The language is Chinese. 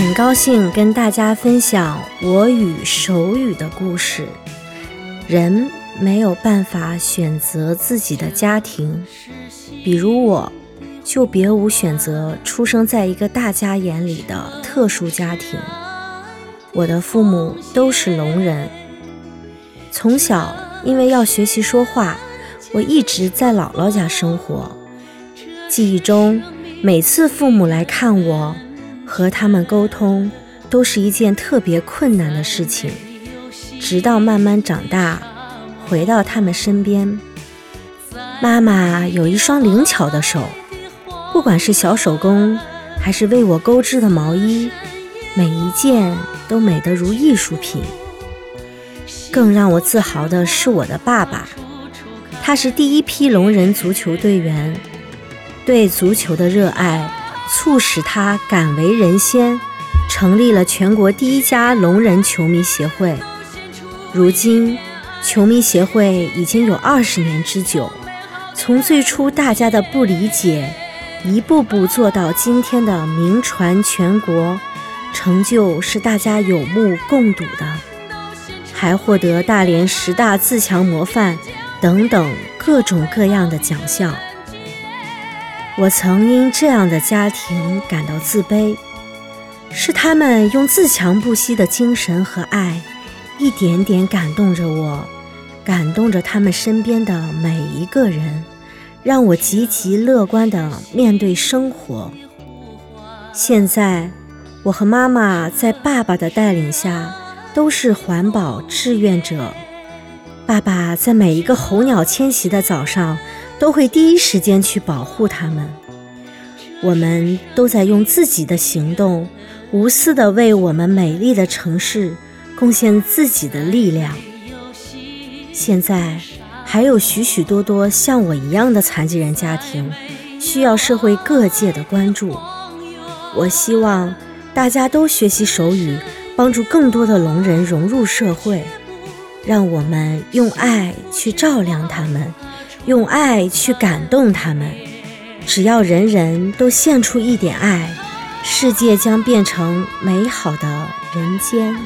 很高兴跟大家分享我与手语的故事。人没有办法选择自己的家庭，比如我，就别无选择，出生在一个大家眼里的特殊家庭。我的父母都是聋人，从小因为要学习说话，我一直在姥姥家生活。记忆中，每次父母来看我，和他们沟通都是一件特别困难的事情。直到慢慢长大，回到他们身边，妈妈有一双灵巧的手，不管是小手工，还是为我钩织的毛衣，每一件都美得如艺术品。更让我自豪的是我的爸爸，他是第一批聋人足球队员。对足球的热爱，促使他敢为人先，成立了全国第一家聋人球迷协会。如今，球迷协会已经有二十年之久，从最初大家的不理解，一步步做到今天的名传全国，成就是大家有目共睹的，还获得大连十大自强模范等等各种各样的奖项。我曾因这样的家庭感到自卑，是他们用自强不息的精神和爱，一点点感动着我，感动着他们身边的每一个人，让我积极乐观地面对生活。现在，我和妈妈在爸爸的带领下，都是环保志愿者。爸爸在每一个候鸟迁徙的早上。都会第一时间去保护他们。我们都在用自己的行动，无私地为我们美丽的城市贡献自己的力量。现在还有许许多多像我一样的残疾人家庭，需要社会各界的关注。我希望大家都学习手语，帮助更多的聋人融入社会。让我们用爱去照亮他们。用爱去感动他们，只要人人都献出一点爱，世界将变成美好的人间。